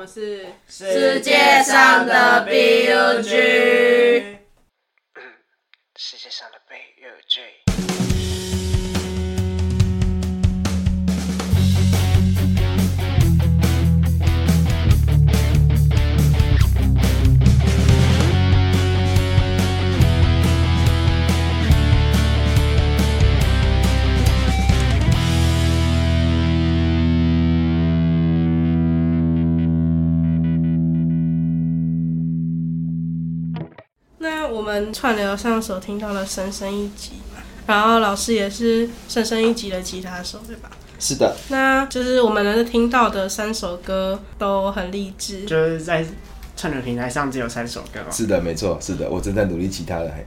们是世界上的 BUG，世界上的 BUG。我们串流上所听到的《深深一集》嘛，然后老师也是《深深一集》的吉他手，对吧？是的，那就是我们能听到的三首歌都很励志，就是在串流平台上只有三首歌嘛。是的，没错，是的，我正在努力其他的。还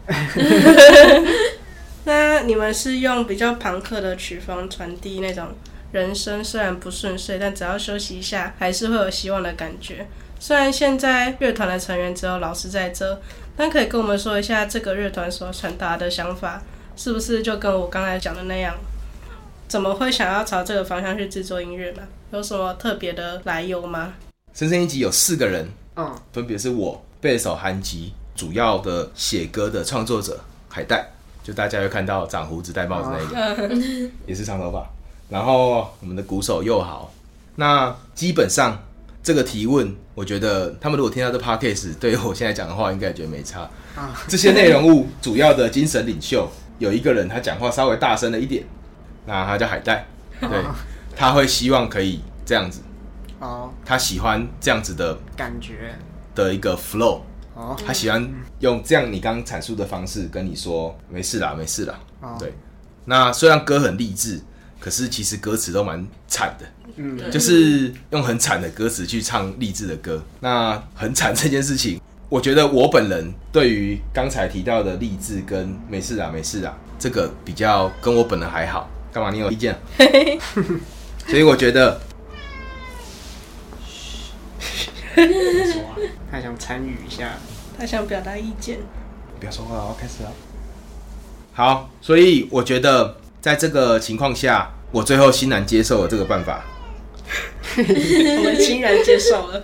那你们是用比较朋克的曲风传递那种人生虽然不顺遂，但只要休息一下，还是会有希望的感觉。虽然现在乐团的成员只有老师在这，但可以跟我们说一下这个乐团所传达的想法，是不是就跟我刚才讲的那样？怎么会想要朝这个方向去制作音乐呢？有什么特别的来由吗？深深一集有四个人，嗯，分别是我贝手韩吉，主要的写歌的创作者海带，就大家会看到长胡子戴帽子那个，也是长头发。然后我们的鼓手又好，那基本上这个提问，我觉得他们如果听到这 podcast，对于我现在讲的话，应该也觉得没差。啊。这些内容物主要的精神领袖有一个人，他讲话稍微大声了一点，那他叫海带，对，他会希望可以这样子，哦，他喜欢这样子的感觉，的一个 flow，哦，他喜欢用这样你刚刚阐述的方式跟你说没事啦，没事啦。哦。对，那虽然歌很励志，可是其实歌词都蛮惨的，嗯，就是用很惨的歌词去唱励志的歌。那很惨这件事情，我觉得我本人对于刚才提到的励志跟没事啊，没事啊，这个比较跟我本人还好。干嘛？你有意见？所以我觉得他想参与一下，他想表达意见，不要说话了，我开始了。好，所以我觉得在这个情况下，我最后欣然接受了这个办法。我们欣然接受了。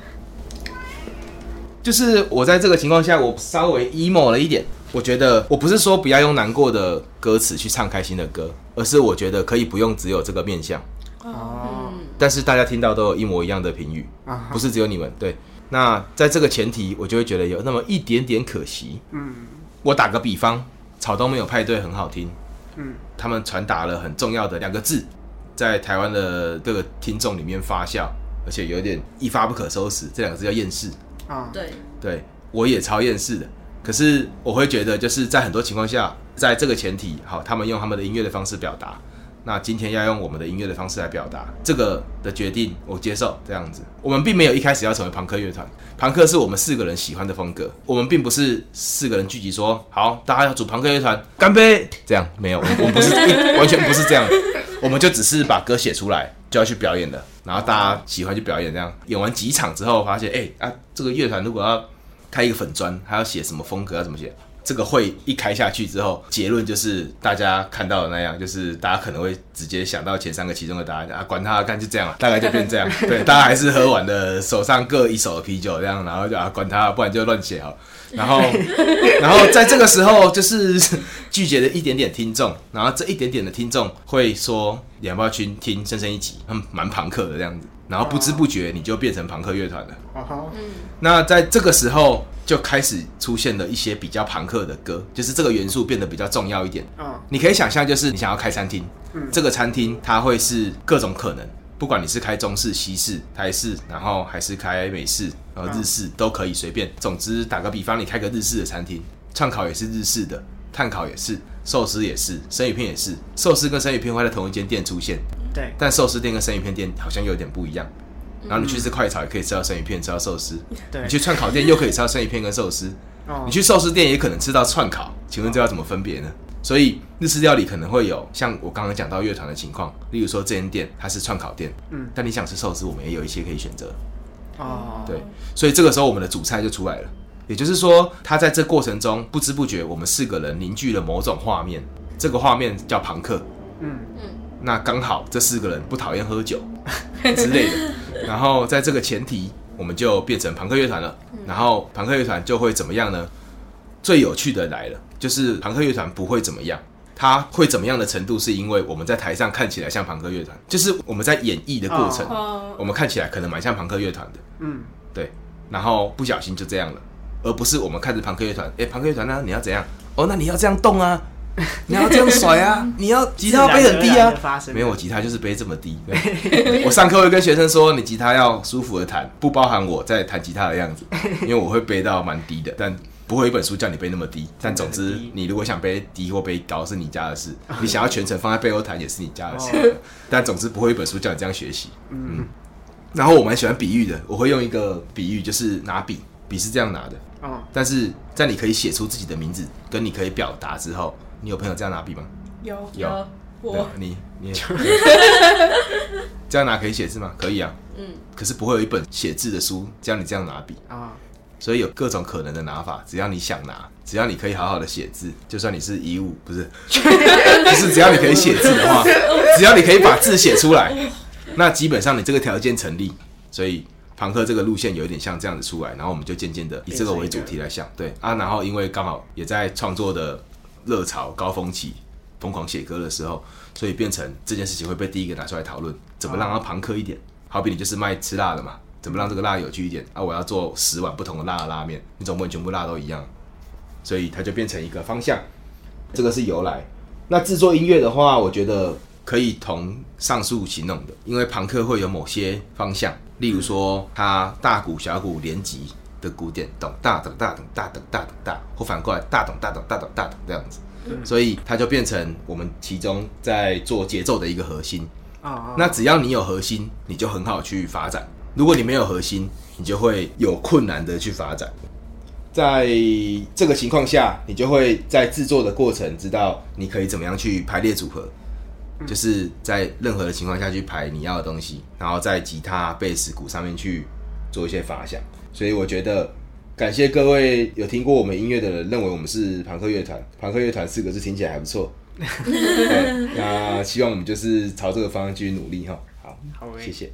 就是我在这个情况下，我稍微 emo 了一点。我觉得我不是说不要用难过的歌词去唱开心的歌，而是我觉得可以不用只有这个面相。哦，但是大家听到都有一模一样的评语，啊，不是只有你们。对，那在这个前提，我就会觉得有那么一点点可惜。嗯我打个比方，草东没有派对很好听，嗯，他们传达了很重要的两个字，在台湾的各个听众里面发酵，而且有点一发不可收拾。这两个字叫厌世。啊，对，对我也超厌世的。可是我会觉得，就是在很多情况下，在这个前提，好，他们用他们的音乐的方式表达。那今天要用我们的音乐的方式来表达这个的决定，我接受这样子。我们并没有一开始要成为朋克乐团，朋克是我们四个人喜欢的风格。我们并不是四个人聚集说好，大家要组朋克乐团，干杯，这样没有，我们我们不是完全不是这样，我们就只是把歌写出来就要去表演的，然后大家喜欢去表演，这样演完几场之后，发现哎、啊，这个乐团如果要开一个粉砖，还要写什么风格，要怎么写？这个会一开下去之后，结论就是大家看到的那样，就是大家可能会直接想到前三个其中的答案啊，管他干就这样了，大概就变这样。对，大家还是喝完了手上各一手的啤酒这样，然后就啊管他，不然就乱写好。然后，然后在这个时候就是 拒绝了一点点听众，然后这一点点的听众会说，你要不要去听深深一集？他们蛮朋克的这样子，然后不知不觉你就变成朋克乐团了。哦吼，那在这个时候就开始出现了一些比较朋克的歌，就是这个元素变得比较重要一点。嗯你可以想象，就是你想要开餐厅，这个餐厅它会是各种可能，不管你是开中式、西式、台式，然后还是开美式、然后日式都可以随便。总之，打个比方，你开个日式的餐厅，串烤也是日式的，炭烤也是，寿司也是，生鱼片也是。寿司跟生鱼片会在同一间店出现，对，但寿司店跟生鱼片店好像有点不一样。然后你去吃快炒也可以吃到生鱼片，吃到寿司；对你去串烤店又可以吃到生鱼片跟寿司。哦你去寿司店也可能吃到串烤，请问这要怎么分别呢？所以日式料理可能会有像我刚刚讲到乐团的情况，例如说这间店它是串烤店，嗯但你想吃寿司，我们也有一些可以选择。哦，对，所以这个时候我们的主菜就出来了。也就是说，他在这过程中不知不觉，我们四个人凝聚了某种画面，这个画面叫朋克。嗯嗯那刚好这四个人不讨厌喝酒 之类的，然后在这个前提，我们就变成朋克乐团了。然后朋克乐团就会怎么样呢？最有趣的来了，就是朋克乐团不会怎么样。它会怎么样的程度，是因为我们在台上看起来像朋克乐团，就是我们在演绎的过程，哦我们看起来可能蛮像朋克乐团的，嗯，对，然后不小心就这样了，而不是我们看着朋克乐团，哎，朋克乐团呢，你要怎样？哦，那你要这样动啊，你要这样甩啊，你要吉他要背很低啊没有，我吉他就是背这么低。我上课会跟学生说，你吉他要舒服的弹，不包含我在弹吉他的样子，因为我会背到蛮低的，但不会有一本书叫你背那么低。但总之你如果想背低或背高是你家的事，你想要全程放在背后弹也是你家的事。哦 但总之不会有一本书叫你这样学习。嗯，然后我蛮喜欢比喻的，我会用一个比喻，就是拿笔，笔是这样拿的，哦，但是在你可以写出自己的名字，跟你可以表达之后，你有朋友这样拿笔吗？有有我对你你也 这样拿可以写字吗？可以啊。嗯。可是不会有一本写字的书教你这样拿笔，啊，所以有各种可能的拿法，只要你想拿，只要你可以好好的写字，就算你是遗物，不是，就是只要你可以写字的话，只要你可以把字写出来，那基本上你这个条件成立。所以庞克这个路线有一点像这样子出来，然后我们就渐渐的以这个为主题来想，对啊，然后因为刚好也在创作的热潮高峰期，疯狂写歌的时候，所以变成这件事情会被第一个拿出来讨论，怎么让它庞克一点。好比你就是卖吃辣的嘛，怎么让这个辣有趣一点啊？我要做十碗不同的辣的拉面，你总不能全部辣都一样，所以它就变成一个方向。这个是由来。那制作音乐的话，我觉得可以同上述形容的，因为朋克会有某些方向，例如说它大鼓、小鼓连击的鼓点，咚大咚大咚大咚大咚大，或反过来大咚大咚大咚大咚这样子，所以它就变成我们其中在做节奏的一个核心。啊，那只要你有核心，你就很好去发展；如果你没有核心，你就会有困难的去发展。在这个情况下，你就会在制作的过程知道你可以怎么样去排列组合，就是在任何的情况下去排你要的东西，然后在吉他、贝斯、鼓上面去做一些发想。所以我觉得，感谢各位有听过我们音乐的人，认为我们是朋克乐团。朋克乐团四个字听起来还不错。那希望我们就是朝这个方向继续努力哈。好，好诶谢谢。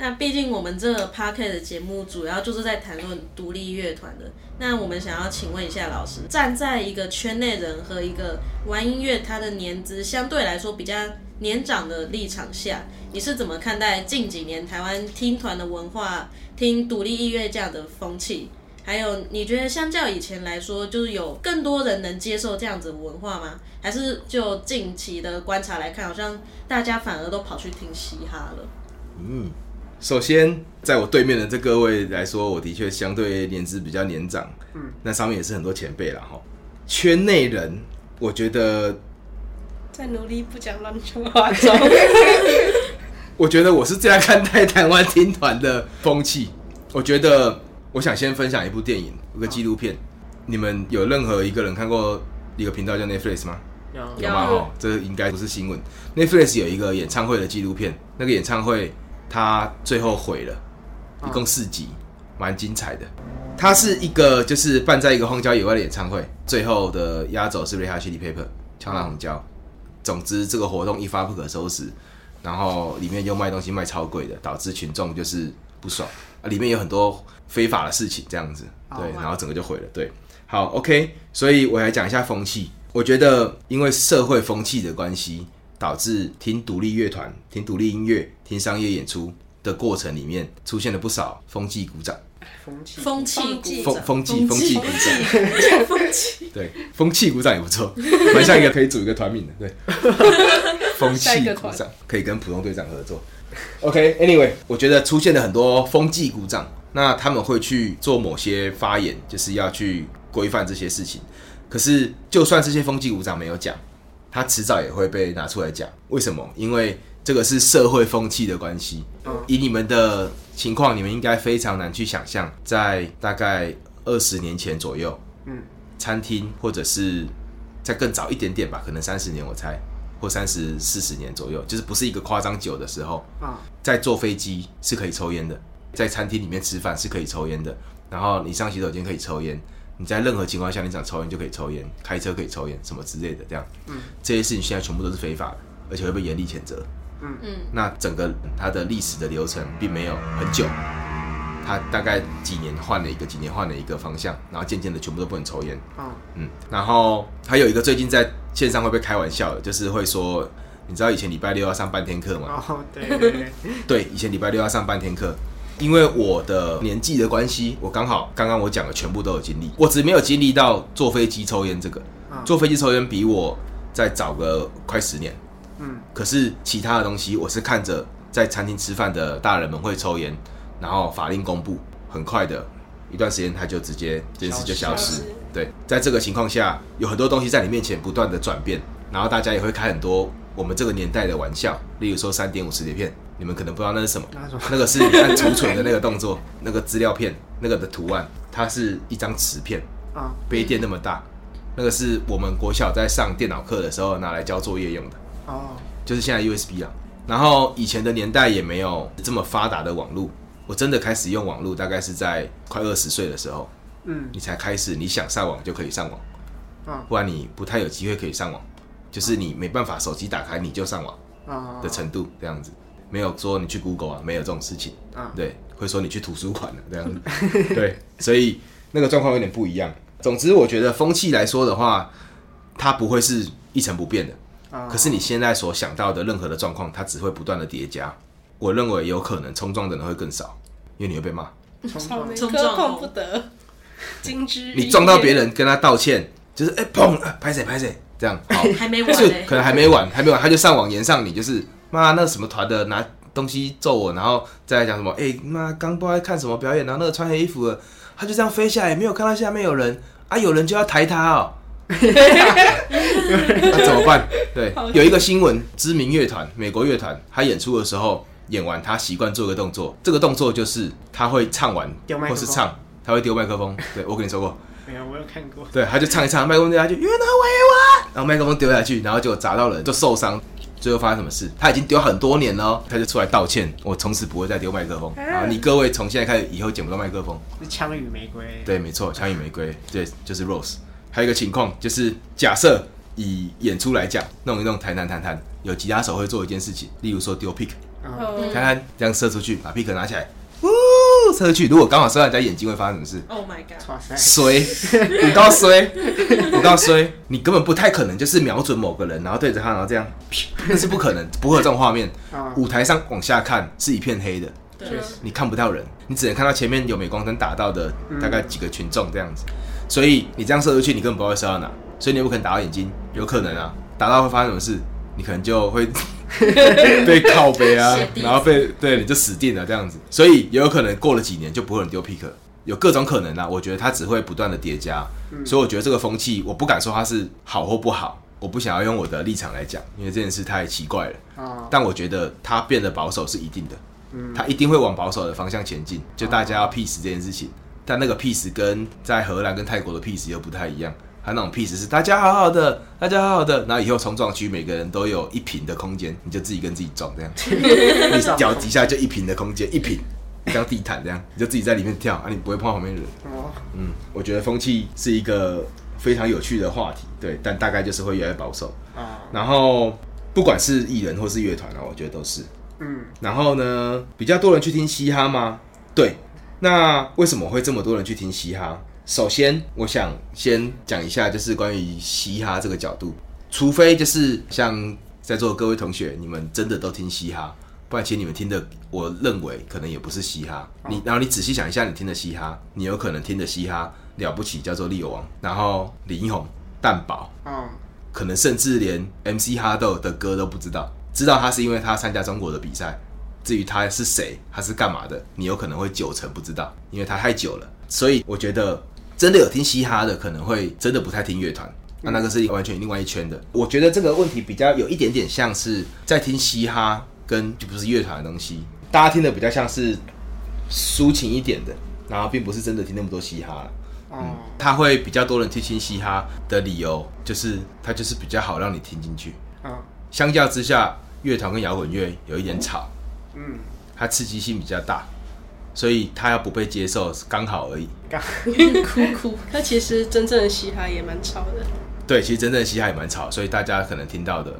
那毕竟我们这个 p a r k e t 的节目主要就是在谈论独立乐团的。那我们想要请问一下老师，站在一个圈内人和一个玩音乐他的年资相对来说比较年长的立场下，你是怎么看待近几年台湾听团的文化、听独立音乐这样的风气？还有，你觉得相较以前来说，就是有更多人能接受这样子的文化吗？还是就近期的观察来看，好像大家反而都跑去听嘻哈了？嗯，首先在我对面的这各位来说，我的确相对年资比较年长，嗯，那上面也是很多前辈了哈。圈内人，我觉得，在努力不讲乱话中，我觉得我是这样看待台湾听团的风气。我觉得，我想先分享一部电影，一个纪录片。你们有任何一个人看过一个频道叫 Netflix 吗？有有吗？哦，这应该不是新闻。Netflix 有一个演唱会的纪录片，那个演唱会它最后毁了，一共四集，蛮精彩的。他是一个就是办在一个荒郊野外的演唱会，最后的压轴是 Red Hot Chili Pepper 枪弹红椒。总之，这个活动一发不可收拾，然后里面又卖东西卖超贵的，导致群众就是不爽啊。里面有很多非法的事情，这样子，对，哦然后整个就毁了。对，好，OK，所以我来讲一下风气。我觉得因为社会风气的关系，导致听独立乐团、听独立音乐、听商业演出的过程里面，出现了不少风纪鼓掌。风气风气风气鼓掌风风纪风气鼓掌，风气，对，风气鼓掌也不错，蛮像一个可以组一个团名的，对，风气鼓掌可以跟普通队长合作。OK，Anyway，、我觉得出现了很多风纪鼓掌，那他们会去做某些发言，就是要去规范这些事情。可是，就算这些风纪鼓掌没有讲，他迟早也会被拿出来讲。为什么？因为这个是社会风气的关系。以你们的情况，你们应该非常难去想象，在大概二十年前左右，嗯，餐厅或者是再更早一点点吧，可能三十年我猜，或三十四十年左右，就是不是一个夸张久的时候，啊，在坐飞机是可以抽烟的，在餐厅里面吃饭是可以抽烟的，然后你上洗手间可以抽烟，你在任何情况下你想抽烟就可以抽烟，开车可以抽烟，什么之类的，这样，嗯，这些事情现在全部都是非法的，而且会被严厉谴责。嗯嗯，那整个它的历史的流程并没有很久，它大概几年换了一个，几年换了一个方向，然后渐渐的全部都不能抽烟。嗯，嗯，然后还有一个最近在线上会被开玩笑的，就是会说，你知道以前礼拜六要上半天课吗？哦，对对对，对，以前礼拜六要上半天课，因为我的年纪的关系，我刚好刚刚我讲的全部都有经历，我只没有经历到坐飞机抽烟这个，嗯。坐飞机抽烟比我再早个快十年，嗯，可是其他的东西，我是看着在餐厅吃饭的大人们会抽烟，然后法令公布，很快的一段时间他就直接这件事就消失。消失。对，在这个情况下，有很多东西在你面前不断的转变，然后大家也会开很多我们这个年代的玩笑，例如说三点五十碟片，你们可能不知道那是什么，那个是你按储存的那个动作，那个资料片，那个的图案，它是一张磁片，啊，杯垫那么大，那个是我们国小在上电脑课的时候拿来交作业用的。哦，就是现在 USB 啊。然后以前的年代也没有这么发达的网络，我真的开始用网络大概是在快二十岁的时候，嗯，你才开始你想上网就可以上网，啊。不然你不太有机会可以上网，就是你没办法手机打开你就上网啊。的程度这样子，没有说你去 Google 啊，没有这种事情，啊。对，会说你去图书馆了这样子，对，所以那个状况有点不一样。总之，我觉得风气来说的话，它不会是一成不变的。啊，可是你现在所想到的任何的状况，它只会不断的叠加。我认为有可能冲撞的人会更少，因为你会被骂。冲撞。碰不得，金枝你撞到别人，跟他道歉，就是哎砰，啊拍谁拍谁，这样。好，还没完是嘞可能还没完，还没完，他就上网言上你，就是妈那什么团的拿东西揍我，然后再来讲什么，哎妈刚不知道看什么表演，然后那个穿黑衣服的，他就这样飞下来，没有看到下面有人啊，有人就要抬他哦。那怎么办？对，有一个新闻，知名乐团，美国乐团，他演出的时候，演完他习惯做一个动作，这个动作就是他会唱完或是唱，他会丢麦克风。对我跟你说过，没有，我有看过，对，他就唱一唱，麦克风丢下去，原来为我，然后麦克风丢下去，然后就砸到人，就受伤。最后发生什么事？他已经丢很多年了哦，他就出来道歉，我从此不会再丢麦克风。然后你各位从现在开始以后捡不到麦克风。是枪与玫瑰，对，没错，枪与玫瑰，对，就是 Rose。还有一个情况就是，假设以演出来讲，弄一弄，弹弹弹弹，有吉他手会做一件事情，例如说丢 pick，啊，嗯看看这样射出去，把 pick 拿起来，呜，射出去。如果刚好射到人家眼睛，会发生什么事？Oh my god！衰，五到衰，五到衰，你根本不太可能就是瞄准某个人，然后对着他，然后这样，那是不可能，不会有这种画面。啊，舞台上往下看是一片黑的，对你看不到人，你只能看到前面有镁光灯打到的大概几个群众这样子。所以你这样射出去，你根本不知道会射到哪，所以你也不可能打到眼睛，有可能啊，打到会发生什么事？你可能就会 被靠背啊 然后被对你就死定了这样子。所以也有可能过了几年就不会有人丢 pick，有各种可能啊。我觉得它只会不断的叠加，所以我觉得这个风气，我不敢说它是好或不好，我不想要用我的立场来讲，因为这件事太奇怪了。啊，但我觉得它变得保守是一定的，它一定会往保守的方向前进。就大家要 peace 这件事情，但那个 peace 跟在荷兰跟泰国的 peace 又不太一样。它那种 peace 是大家好好的，大家好好的，然后以后冲撞区每个人都有一平的空间，你就自己跟自己撞这样，你脚底下就一平的空间，一平像地毯这样，你就自己在里面跳啊，你不会碰到旁边的人。哦，嗯，我觉得风气是一个非常有趣的话题，对，但大概就是会越来越保守。啊，然后不管是艺人或是乐团啊，我觉得都是。嗯，然后呢，比较多人去听嘻哈吗？对。那为什么会这么多人去听嘻哈？首先，我想先讲一下，就是关于嘻哈这个角度。除非就是像在座的各位同学，你们真的都听嘻哈，不然其实你们听的，我认为可能也不是嘻哈。你然后你仔细想一下，你听的嘻哈，你有可能听的嘻哈了不起叫做力王，然后李英宏、蛋堡，嗯，可能甚至连 MC 哈豆的歌都不知道，知道他是因为他参加中国的比赛。至于他是谁，他是干嘛的，你有可能会九成不知道，因为他太久了。所以我觉得真的有听嘻哈的，可能会真的不太听乐团。那那个是完全另外一圈的。我觉得这个问题比较有一点点像是在听嘻哈，跟就不是乐团的东西，大家听的比较像是抒情一点的，然后并不是真的听那么多嘻哈了。哦，他会比较多人去听嘻哈的理由，就是他就是比较好让你听进去。啊，相较之下，乐团跟摇滚乐有一点吵，嗯，它刺激性比较大，所以它要不被接受刚好而已。刚，哭哭。那其实真正的嘻哈也蛮吵的，对，其实真正的嘻哈也蛮吵，所以大家可能听到的，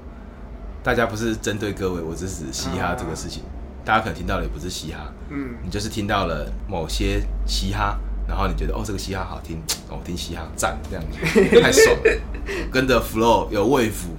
大家不是针对各位，我只是指嘻哈这个事情。大家可能听到的也不是嘻哈，嗯，你就是听到了某些嘻哈，然后你觉得哦这个嘻哈好听，哦我听嘻哈赞这样子，太爽了，跟着 flow 有胃服，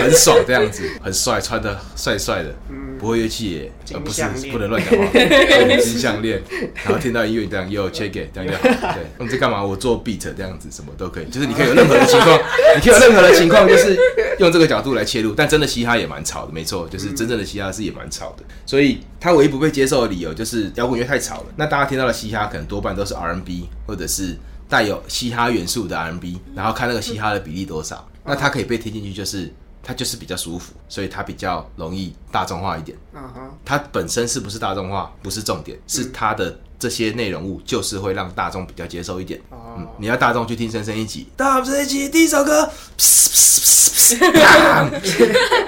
很爽这样子，很帅，穿的 帅帅的，不会乐器耶，呃不是不能乱讲话，对金项链，然后听到音乐这样又 check it 这样就好，对，你在干嘛？我做 beat 这样子什么都可以，就是你可以有任何的情况，你可以有任何的情况，就是用这个角度来切入，但真的嘻哈也蛮吵的，没错，就是真正的嘻哈是也蛮吵的，所以他唯一不被接受的理由就是摇滚乐太吵了。那大家听到的嘻哈可能多半都是 R&B 或者是带有嘻哈元素的 R&B，然后看那个嘻哈的比例多少，那它可以被听进去，就是它就是比较舒服，所以它比较容易大众化一点。嗯哼，它本身是不是大众化不是重点，是它的这些内容物就是会让大众比较接受一点。哦嗯，你要大众去听《深深一集》，大深深一集第一首歌，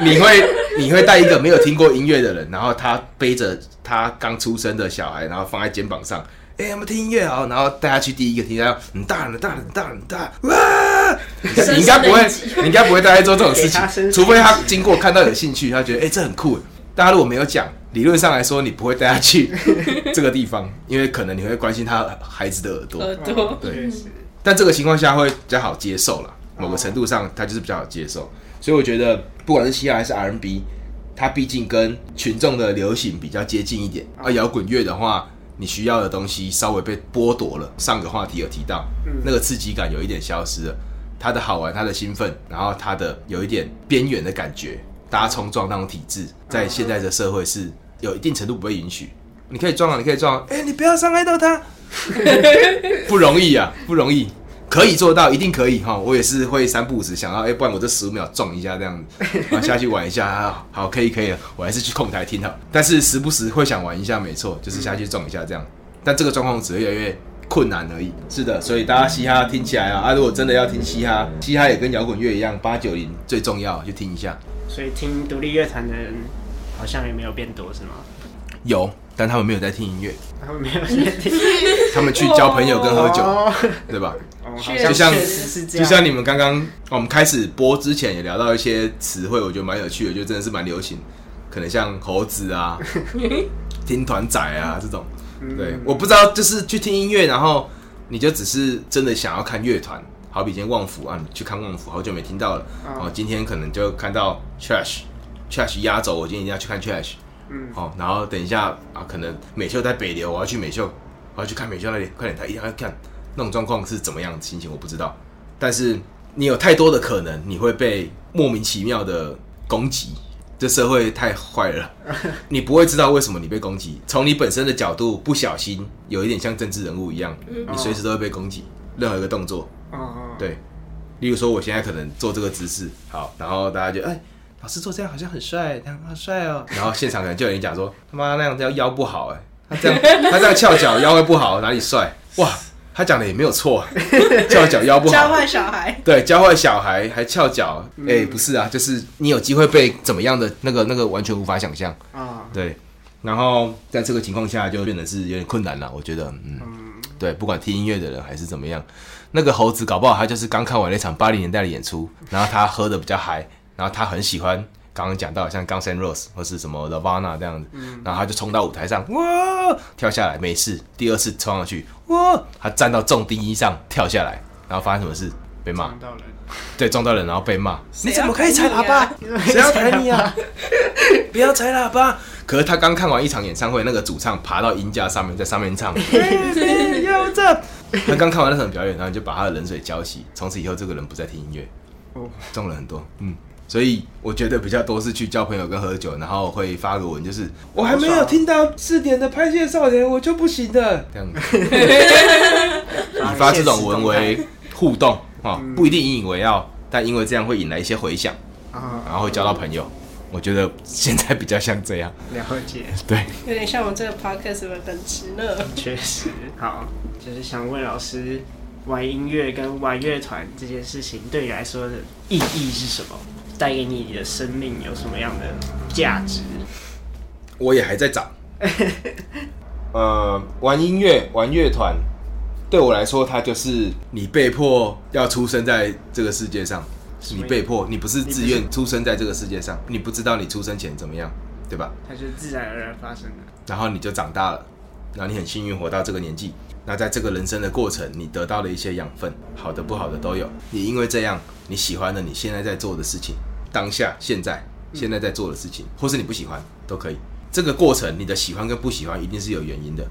你会你会带一个没有听过音乐的人，然后他背着他刚出生的小孩，然后放在肩膀上。哎、我们听音乐哦，然后带他去第一个听，然后很大很大很大很大，哇！你应该不会，你应该不会带他做这种事情除非他经过看到有兴趣，他觉得哎、这很酷。大家如果没有讲，理论上来说，你不会带他去这个地方，因为可能你会关心他孩子的耳朵。耳朵，对，但这个情况下会比较好接受了，某个程度上他就是比较好接受。所以我觉得不管是嘻哈还是 R&B，它毕竟跟群众的流行比较接近一点。而摇滚乐的话，你需要的东西稍微被剥夺了。上个话题有提到，那个刺激感有一点消失了，它的好玩，它的兴奋，然后它的有一点边缘的感觉，大家冲撞那种体制，在现在的社会是有一定程度不被允许。你可以撞啊，你可以撞啊，哎、你不要伤害到他，不容易啊，不容易。可以做到，一定可以哈！我也是会三不五时想到，哎、不然我这十五秒撞一下这样子，然 后下去玩一下，啊好，可以可以了，我还是去控台听好。但是时不时会想玩一下，没错，就是下去撞一下这样。但这个状况只会越来越困难而已。是的，所以大家嘻哈听起来啊，啊，如果真的要听嘻哈，嘻哈也跟摇滚乐一样，八九零最重要，就听一下。所以听独立乐团的人好像也没有变多，是吗？有，但他们没有在听音乐，他们没有在听，他们去交朋友跟喝酒，哦，对吧？哦就像像确实是这就，像你们刚刚我们开始播之前也聊到一些词汇，我觉得蛮有趣的，就真的是蛮流行，可能像猴子啊、听团仔啊这种。对，我不知道，就是去听音乐，然后你就只是真的想要看乐团，好比今天旺福啊，你去看旺福，好久没听到了，哦，今天可能就看到 Trash，Trash 压轴，我今天一定要去看 Trash，嗯，哦，然后等一下啊，可能美秀在北流，我要去美秀，我要去看美秀那里，快点，他一定要看那种状况是怎么样的心情，我不知道。但是你有太多的可能，你会被莫名其妙的攻击。这社会太坏了，你不会知道为什么你被攻击。从你本身的角度，不小心有一点像政治人物一样，你随时都会被攻击。任何一个动作，对，例如说我现在可能做这个姿势，好，然后大家就哎，老师做这样好像很帅，这样好帅哦。然后现场可能就有人讲说，他妈那样子腰不好哎，他这样 他这样翘脚腰会不好，哪里帅？哇，他讲的也没有错，翘脚腰不好，教坏小孩，对，教坏小孩还翘脚，哎、不是啊，就是你有机会被怎么样的那个那个完全无法想象，啊，对。然后在这个情况下，就变得是有点困难了。我觉得，嗯，对，不管听音乐的人还是怎么样，那个猴子搞不好他就是刚看完那场八零年代的演出，然后他喝的比较嗨，然后他很喜欢刚刚讲到像 Guns N' Roses 或是什么 Nirvana 这样子，然后他就冲到舞台上，哇，跳下来没事，第二次冲上去，哇，他站到重低音上跳下来，然后发生什么事？被骂，撞到人，对，撞到人然后被骂，谁你怎么可以踩喇叭？谁要踩你啊？不要踩喇叭！可是他刚看完一场演唱会，那个主唱爬到音架上面，在上面唱，要这。他刚看完那场表演，然后就把他的冷水浇熄，从此以后这个人不再听音乐，哦，中了很多，嗯。所以我觉得比较多是去交朋友跟喝酒，然后会发个文，就是我还没有听到四点的拍戏少年，我就不行的这样子。以发这种文为互动啊，不一定引以为傲，但因为这样会引来一些回响，啊，然后会交到朋友。我觉得现在比较像这样，了解，对。有点像我们这个 podcast 的本质呢。确实好，就是想问老师，玩音乐跟玩乐团这件事情对你来说的意义是什么？带给你的生命有什么样的价值？我也还在找。呃，玩音乐、玩乐团，对我来说，它就是你被迫要出生在这个世界上，你被迫，你不是自愿出生在这个世界上，你不知道你出生前怎么样，对吧？它就是自然而然发生的。然后你就长大了，然后你很幸运活到这个年纪。那在这个人生的过程，你得到了一些养分，好的不好的都有。你因为这样，你喜欢了你现在在做的事情，当下现在现在在做的事情，或是你不喜欢都可以。这个过程，你的喜欢跟不喜欢一定是有原因的。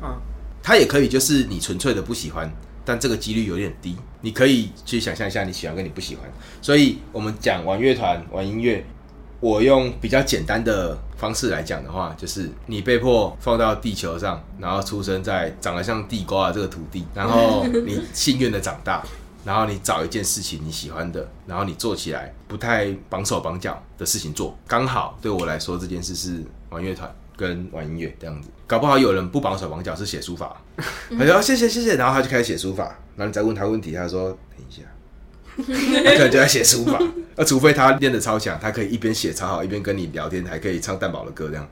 嗯，它也可以就是你纯粹的不喜欢，但这个几率有点低。你可以去想象一下你喜欢跟你不喜欢。所以我们讲玩乐团、玩音乐，我用比较简单的方式来讲的话，就是你被迫放到地球上，然后出生在长得像地瓜的这个土地，然后你幸运的长大，然后你找一件事情你喜欢的，然后你做起来不太绑手绑脚的事情做，刚好对我来说这件事是玩乐团。跟玩音乐这样子，搞不好有人不绑手绑脚是写书法，他说谢谢谢谢，然后他就开始写书法，然后你再问他问题，他说等一下，他可能就在写书法，那除非他练得超强，他可以一边写超好，一边跟你聊天，还可以唱蛋堡的歌这样，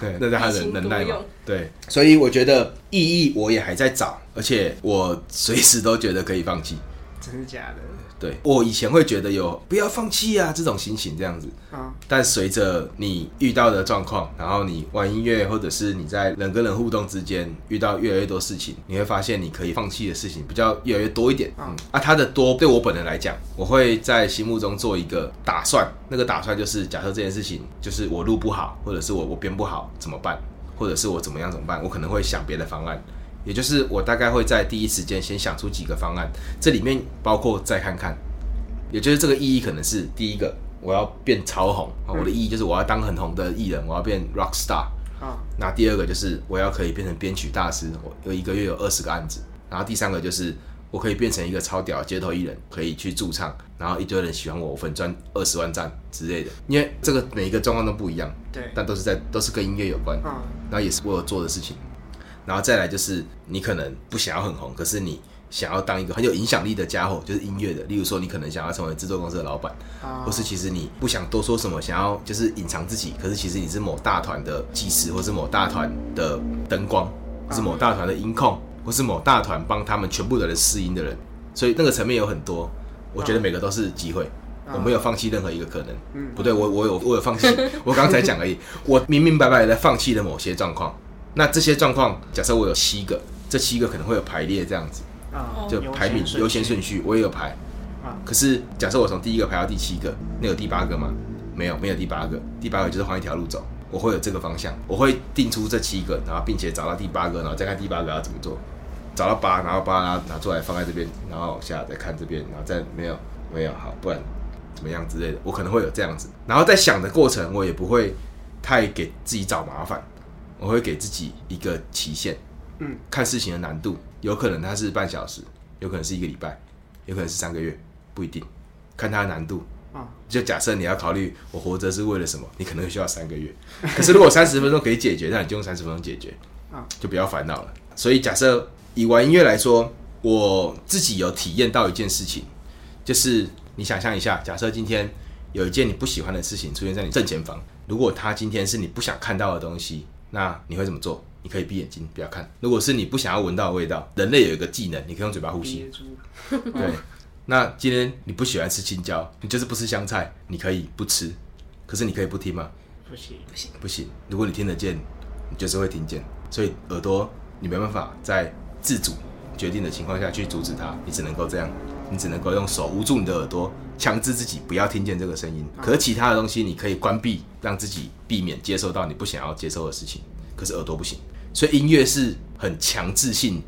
对，那是他的能耐嘛，对，所以我觉得意义我也还在找，而且我随时都觉得可以放弃，真的假的？对我以前会觉得有不要放弃啊这种心情这样子，啊但随着你遇到的状况，然后你玩音乐或者是你在人跟人互动之间遇到越来越多事情，你会发现你可以放弃的事情比较越来越多一点。嗯，啊，它的多对我本人来讲，我会在心目中做一个打算，那个打算就是假设这件事情就是我录不好，或者是我我编不好怎么办，或者是我怎么样怎么办，我可能会想别的方案。也就是我大概会在第一时间先想出几个方案，这里面包括再看看，也就是这个意义可能是第一个，我要变超红啊，我的意义就是我要当很红的艺人，我要变 rock star 啊。那第二个就是我要可以变成编曲大师，我有一个月有二十个案子。然后第三个就是我可以变成一个超屌街头艺人，可以去驻唱，然后一堆人喜欢我，我粉赚二十万赞之类的。因为这个每一个状况都不一样，对，但都是在都是跟音乐有关，嗯，然后也是我有做的事情。然后再来就是你可能不想要很红，可是你想要当一个很有影响力的家伙，就是音乐的。例如说，你可能想要成为制作公司的老板，或是其实你不想多说什么，想要就是隐藏自己。可是其实你是某大团的技师，或是某大团的灯光，或是某大团的音控，或是某大团帮他们全部的人试音的人。所以那个层面有很多，我觉得每个都是机会，我没有放弃任何一个可能。嗯，不对，我我有我有放弃，我刚才讲而已，我明明白白的放弃了某些状况。那这些状况，假设我有七个，这七个可能会有排列这样子，啊，就排名优先顺序，我也有排，啊，可是假设我从第一个排到第七个，那有第八个吗？没有，没有第八个，第八个就是换一条路走，我会有这个方向，我会定出这七个，然后并且找到第八个，然后再看第八个要怎么做，找到八，然后把它拿出来放在这边，然后往下再看这边，然后再没有没有好，不然怎么样之类的，我可能会有这样子，然后在想的过程，我也不会太给自己找麻烦。我会给自己一个期限，嗯，看事情的难度，有可能它是半小时，有可能是一个礼拜，有可能是三个月，不一定，看它的难度。啊，就假设你要考虑我活着是为了什么，你可能需要三个月。可是如果三十分钟可以解决，那你就用三十分钟解决，啊，就不要烦恼了。所以假设以玩音乐来说，我自己有体验到一件事情，就是你想象一下，假设今天有一件你不喜欢的事情出现在你正前方，如果它今天是你不想看到的东西。那你会怎么做？你可以闭眼睛，不要看。如果是你不想要闻到的味道，人类有一个技能，你可以用嘴巴呼吸。对。那今天你不喜欢吃青椒，你就是不吃香菜，你可以不吃。可是你可以不听吗？不行，不行，不行。如果你听得见，你就是会听见。所以耳朵你没办法在自主决定的情况下去阻止它，你只能够这样，你只能够用手捂住你的耳朵。强制自己不要听见这个声音，可是其他的东西你可以关闭，让自己避免接受到你不想要接受的事情。可是耳朵不行，所以音乐是很强制性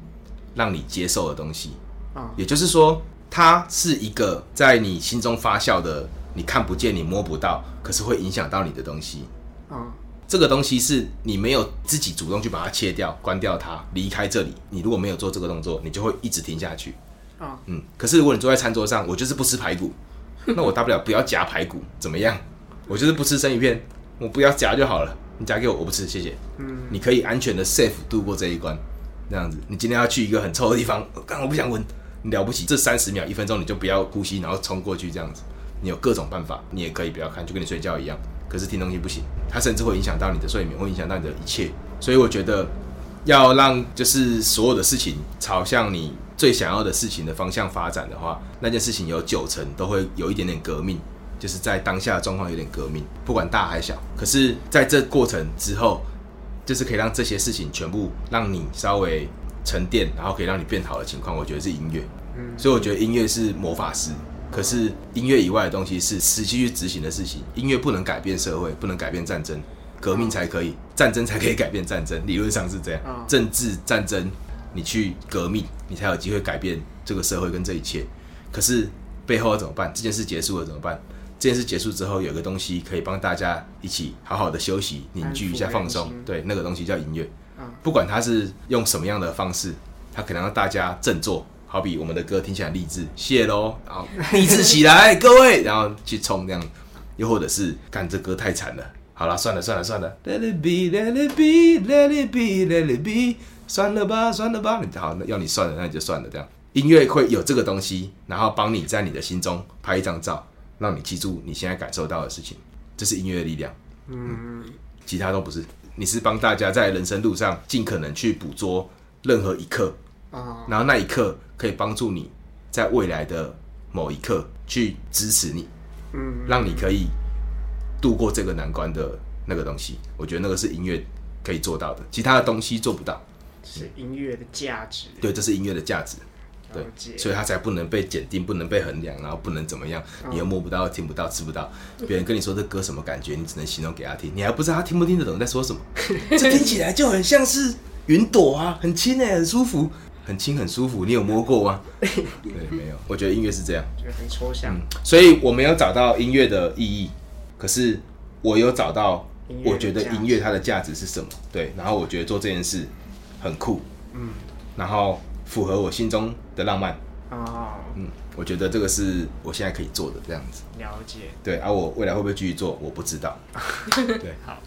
让你接受的东西。啊，也就是说，它是一个在你心中发酵的，你看不见、你摸不到，可是会影响到你的东西。啊，这个东西是你没有自己主动去把它切掉、关掉它、离开这里。你如果没有做这个动作，你就会一直听下去。啊，嗯，可是如果你坐在餐桌上，我就是不吃排骨。那我大不了不要夹排骨，怎么样？我就是不吃生鱼片，我不要夹就好了。你夹给我，我不吃，谢谢。嗯，你可以安全的 safe 度过这一关，这样子。你今天要去一个很臭的地方，刚我不想闻，你了不起，这三十秒、一分钟你就不要呼吸，然后冲过去这样子。你有各种办法，你也可以不要看，就跟你睡觉一样。可是听东西不行，它甚至会影响到你的睡眠，会影响到你的一切。所以我觉得要让就是所有的事情朝向你。最想要的事情的方向发展的话，那件事情有九成都会有一点点革命，就是在当下的状况有点革命，不管大还小。可是在这过程之后，就是可以让这些事情全部让你稍微沉淀，然后可以让你变好的情况，我觉得是音乐。嗯所以我觉得音乐是魔法师，可是音乐以外的东西是实际去执行的事情。音乐不能改变社会，不能改变战争，革命才可以，战争才可以改变战争，理论上是这样嗯。政治战争，你去革命，你才有机会改变这个社会跟这一切。可是背后要怎么办？这件事结束了怎么办？这件事结束之后，有个东西可以帮大家一起好好的休息、凝聚一下、放松。对，那个东西叫音乐嗯。不管它是用什么样的方式，它可能让大家振作。好比我们的歌听起来励志，谢喽，然后 励志起来，各位，然后去冲这样。又或者是干这歌太惨了，好了，算了算了算了，Let it be，Let it be，Let it be，Let it be，算了吧算了吧，你好，那要你算了，那你就算了这样。音乐会有这个东西，然后帮你在你的心中拍一张照，让你记住你现在感受到的事情，这是音乐的力量。嗯，其他都不是。你是帮大家在人生路上尽可能去捕捉任何一刻，啊，然后那一刻可以帮助你在未来的某一刻去支持你，嗯，让你可以度过这个难关的那个东西。我觉得那个是音乐可以做到的，其他的东西做不到。是音乐的价值，对，这是音乐的价值。对，所以它才不能被检定，不能被衡量，然后不能怎么样，你又摸不到、听不到、吃不到。别人跟你说这歌什么感觉，你只能形容给他听，你还不知道他听不听得懂在说什么。这听起来就很像是云朵啊，很轻哎、很舒服，很轻很舒服。你有摸过吗？对，没有。我觉得音乐是这样，觉得很抽象嗯，所以我没有找到音乐的意义，可是我有找到我觉得音乐它的价值是什么？对，然后我觉得做这件事很酷，嗯，然后符合我心中的浪漫。哦，嗯，我觉得这个是我现在可以做的这样子。了解，对，而、我未来会不会继续做，我不知道。对，好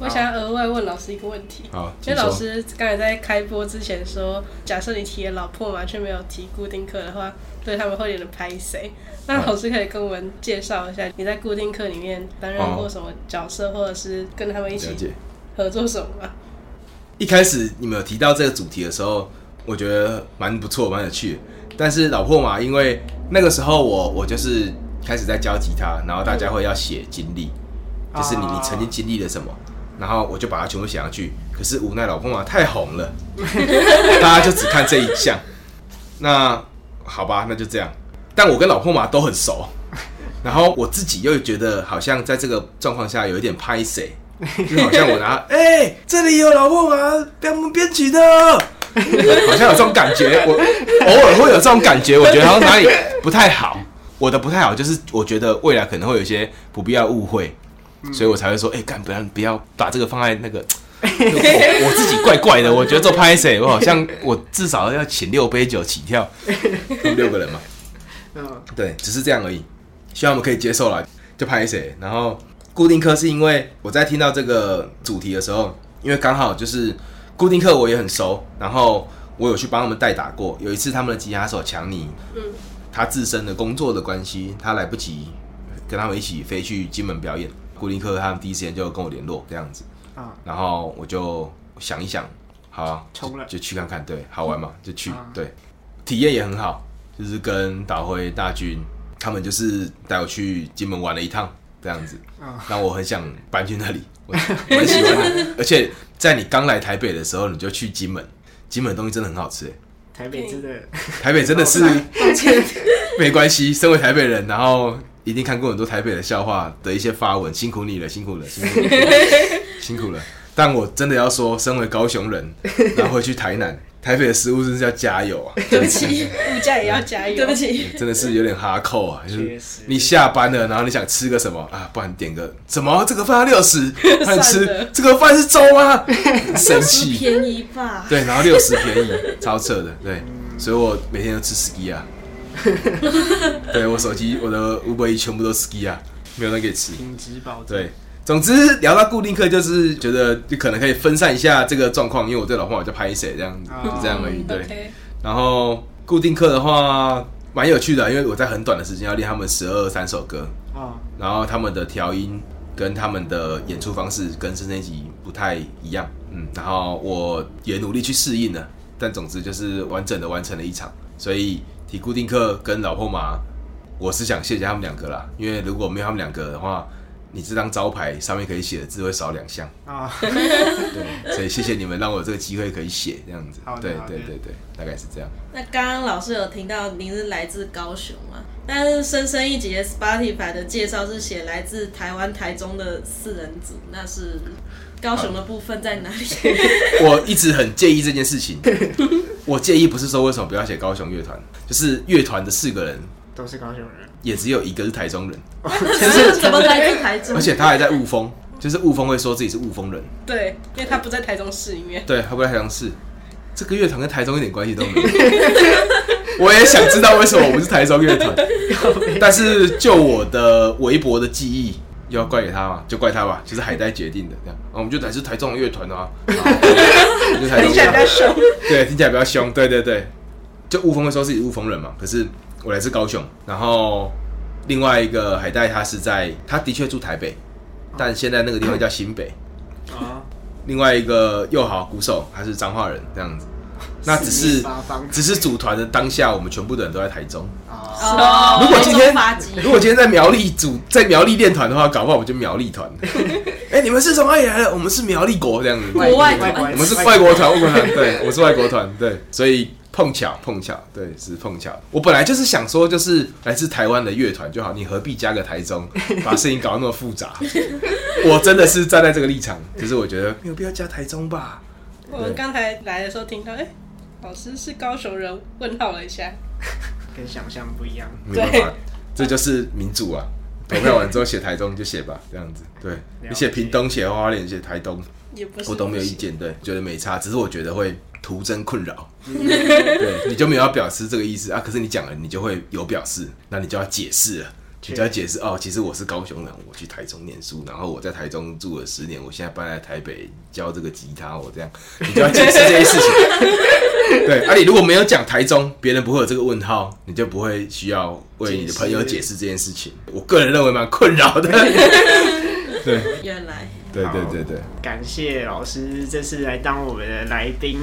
我想要额外问老师一个问题，好，因为老。师刚才在开播之前说，假设你提了老破嘛，却没有提固定课的话，对他们会有点拍谁？那老师可以跟我们介绍一下你在固定课里面担任过什么角色，或者是跟他们一起。合作什么吗？一开始你们有提到这个主题的时候，我觉得蛮不错，蛮有趣的。但是老破嘛，因为那个时候我我就是开始在教吉他，然后大家会要写经历，就是你你曾经经历了什么，然后我就把它全部写上去。可是无奈老破嘛太红了，大家就只看这一项。那好吧，那就这样。但我跟老破马都很熟，然后我自己又觉得好像在这个状况下有一点拍谁，就好像我拿 哎、这里有老破马编我们编曲的，好像有这种感觉。我偶尔会有这种感觉，我觉得好像哪里不太好。我的不太好就是我觉得未来可能会有一些不必要误会，所以我才会说，哎、干不要不要把这个放在那个。我我自己怪怪的，我觉得做拍谁，我好像我至少要请六杯酒起跳，六个人嘛，嗯，对，只是这样而已，希望我们可以接受了，就拍谁。然后固定课是因为我在听到这个主题的时候，因为刚好就是固定课我也很熟，然后我有去帮他们代打过。有一次他们的吉他手强尼，嗯，他自身的工作的关系，他来不及跟他们一起飞去金门表演。固定课他们第一时间就跟我联络这样子，啊，然后我就想一想，好、冲了就去看看，对，好玩嘛，就去，啊对，体验也很好，就是跟导辉、大军他们就是带我去金门玩了一趟，这样子，啊。让我很想搬去那里，我 我很喜欢。的，而且在你刚来台北的时候，你就去金门，金门的东西真的很好吃，哎台北真的台北真的是 没关系，身为台北人，然后一定看过很多台北的笑话的一些发文，辛苦你了，辛苦了，辛苦了，辛苦了。但我真的要说，身为高雄人，然后会去台南，台北的食物真是要加油啊！对不起，物价也要加油。对不，起，真的是有点哈扣啊，就是你下班了，然后你想吃个什么啊？不然点个什么？这个饭要六十，那你吃这个饭是粥吗？生气，便宜吧？对，然后六十便宜，超扯的，对，所以我每天都吃 ski 啊，对我手机我的 Uber E 全部都 ski 啊，没有人可以吃，品质保证，对。总之聊到固定课，就是觉得就可能可以分散一下这个状况，因为我对老婆我就拍谁这样子，哦就这样而已。对。然后固定课的话蛮有趣的，因为我在很短的时间要练他们十二三首歌，哦，然后他们的调音跟他们的演出方式跟是那集不太一样，嗯，然后我也努力去适应了，但总之就是完整的完成了一场，所以提固定课跟老婆马我是想谢谢他们两个啦，因为如果没有他们两个的话，你这张招牌上面可以写的字会少两项。啊，对，所以谢谢你们让我有这个机会可以写这样子好。的对对对对，大概是这样。那刚刚老师有听到您是来自高雄嘛？但是深深一集的 Spotify 的介绍是写来自台湾台中的四人组，那是高雄的部分在哪里？我一直很介意这件事情。我介意不是说为什么不要写高雄乐团，就是乐团的四个人都是高雄人，也只有一个是台中人，就是怎么来自台中而？且他还在雾峰，就是雾峰会说自己是雾峰人，对，因为他不在台中市里面。对，他不在台中市。这个乐团跟台中一点关系都没有。我也想知道为什么我们是台中乐团，但是就我的微薄的记忆，又要怪给他嘛，就怪他吧，就是海带决定的这样。啊，我们就来自台中的乐团啊，啊就台中听起来比较凶。对，听起来比较凶。对对对，就雾峰会说自己是雾峰人嘛，可是我来自高雄，然后另外一个海带他是在，他的确住台北，但现在那个地方叫新北。啊，另外一个又好鼓手，他是彰化人这样子。那只是只是组团的当下，我们全部的人都在台中。啊，哦如果今天如果今天在苗栗组在苗栗练团的话，搞不好我们就苗栗团。哎、你们是从哪里来的？我们是苗栗国这样子。国外我们是外国团，外国团，对，我是外国团，对，所以碰巧碰巧，对，是碰巧。我本来就是想说，就是来自台湾的乐团就好，你何必加个台中，把事情搞得那么复杂？我真的是站在这个立场，可是我觉得 没有必要加台中吧。我们刚才来的时候听到，哎、老师是高雄人，问号了一下。跟想象不一样。没办法，这就是民主啊！投票完之后写台中就写吧，这样子。对你写屏东、写花莲、写台东，也不是我都没有意见，对，觉得没差，只是我觉得会徒增困扰。对，你就没有要表示这个意思啊，可是你讲了，你就会有表示，那你就要解释了。你就要解释哦，其实我是高雄人，我去台中念书，然后我在台中住了十年，我现在搬来台北教这个吉他，我这样，你就要解释这些事情。对，啊，你如果没有讲台中，别人不会有这个问号，你就不会需要为你的朋友解释这件事情。我个人认为蛮困扰的。对，原来对对对对，感谢老师这次来当我们的来宾，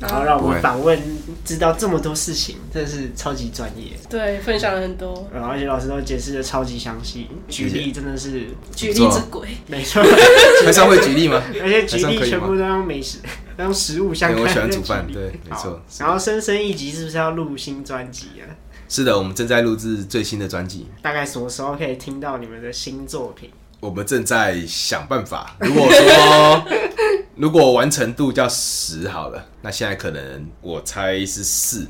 然好后让我们访问，知道这么多事情，真的是超级专业。对，分享了很多。然后而且老师都解释的超级详细，举例真的是举例之鬼，没错，还上会举例吗？而且举例全部都用美食、都用食物相对关的我喜欢煮饭对没错。然后深深一集是不是要录新专辑啊？是的，我们正在录制最新的专辑，大概什么时候可以听到你们的新作品？我们正在想办法。如果说如果完成度叫十好了，那现在可能我猜是四，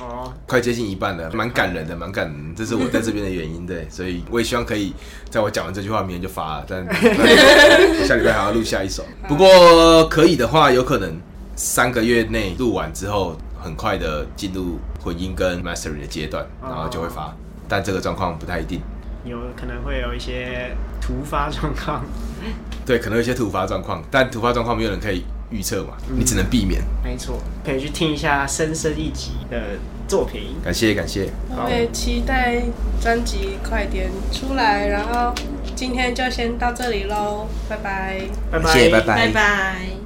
哦，快接近一半了，蛮感人的，蛮感人。这是我在这边的原因，对，所以我也希望可以在我讲完这句话，明天就发了。但但下礼拜还要录下一首，不过可以的话，有可能三个月内录完之后，很快的进入混音跟 mastering 的阶段，然后就会发。但这个状况不太一定，有可能会有一些突发状况，对，可能有一些突发状况，但突发状况没有人可以预测嘛，你只能避免。没错，可以去听一下深深一集的作品。感谢感谢，我也期待专辑快点出来，然后今天就先到这里喽，拜拜。拜拜谢，拜拜拜。